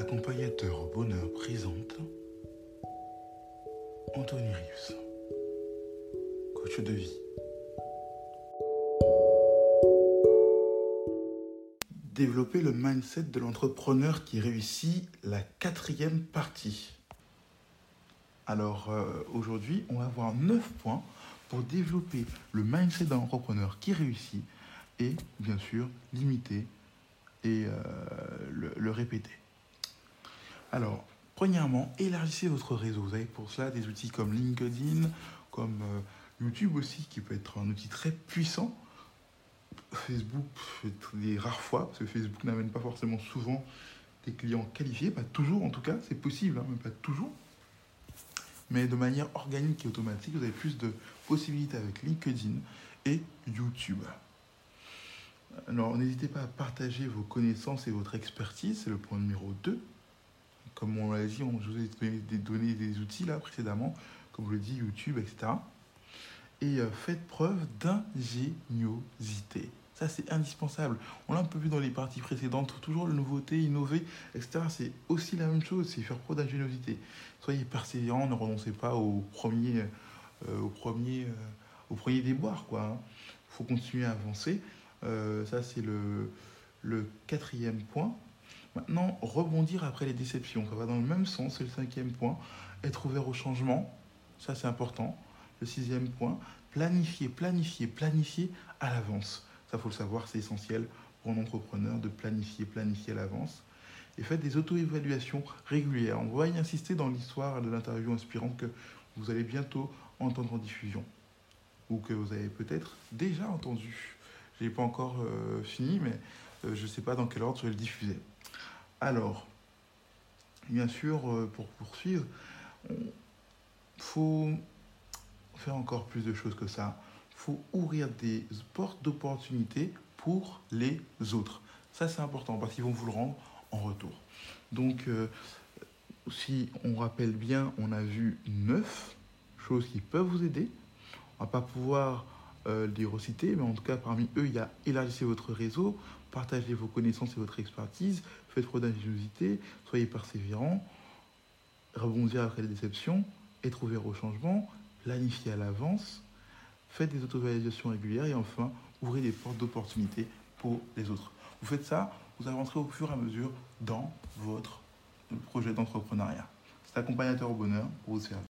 Accompagnateur au bonheur présente Anthony Rius, coach de vie. Développer le mindset de l'entrepreneur qui réussit, la quatrième partie. Alors euh, aujourd'hui, on va voir 9 points pour développer le mindset d'un entrepreneur qui réussit et bien sûr limiter et euh, le, le répéter. Alors, premièrement, élargissez votre réseau. Vous avez pour cela des outils comme LinkedIn, comme euh, YouTube aussi, qui peut être un outil très puissant. Facebook, des rares fois, parce que Facebook n'amène pas forcément souvent des clients qualifiés, pas toujours en tout cas, c'est possible, hein, mais pas toujours. Mais de manière organique et automatique, vous avez plus de possibilités avec LinkedIn et YouTube. Alors, n'hésitez pas à partager vos connaissances et votre expertise, c'est le point numéro 2 comme on l'a dit, on, vous ai donné des, outils là précédemment, comme je le dis, YouTube, etc. Et euh, faites preuve d'ingéniosité. Ça, c'est indispensable. On l'a un peu vu dans les parties précédentes, toujours la nouveauté, innover, etc. C'est aussi la même chose, c'est faire preuve d'ingéniosité. Soyez persévérants, ne renoncez pas au premier, euh, euh, déboire. Il hein. faut continuer à avancer. Ça, c'est le quatrième point. Maintenant, rebondir après les déceptions. Ça va dans le même sens, c'est le cinquième point. Être ouvert au changement, ça c'est important. Le sixième point, planifier, planifier, planifier à l'avance. Ça, faut le savoir, c'est essentiel pour un entrepreneur de planifier, planifier à l'avance. Et faites des auto-évaluations régulières. On va y insister dans l'histoire de l'interview inspirante que vous allez bientôt entendre en diffusion. Ou que vous avez peut-être déjà entendu. Je n'ai pas encore euh, fini, mais euh, je ne sais pas dans quel ordre je vais le diffuser. Alors, bien sûr, euh, pour poursuivre, il faut faire encore plus de choses que ça. Il faut ouvrir des portes d'opportunité pour les autres. Ça, c'est important parce qu'ils vont vous le rendre en retour. Donc, euh, si on rappelle bien, on a vu neuf choses qui peuvent vous aider. On va pas pouvoir euh, les reciter, mais en tout cas, parmi eux, il y a élargissez votre réseau, partagez vos connaissances et votre expertise, faites preuve d'ingéniosité, soyez persévérant, rebondir après les déceptions, être ouvert au changement, planifiez à l'avance, faites des auto-validations régulières et enfin, ouvrez des portes d'opportunité pour les autres. Vous faites ça, vous avancerez au fur et à mesure dans votre projet d'entrepreneuriat. C'est accompagnateur au bonheur pour vous servir.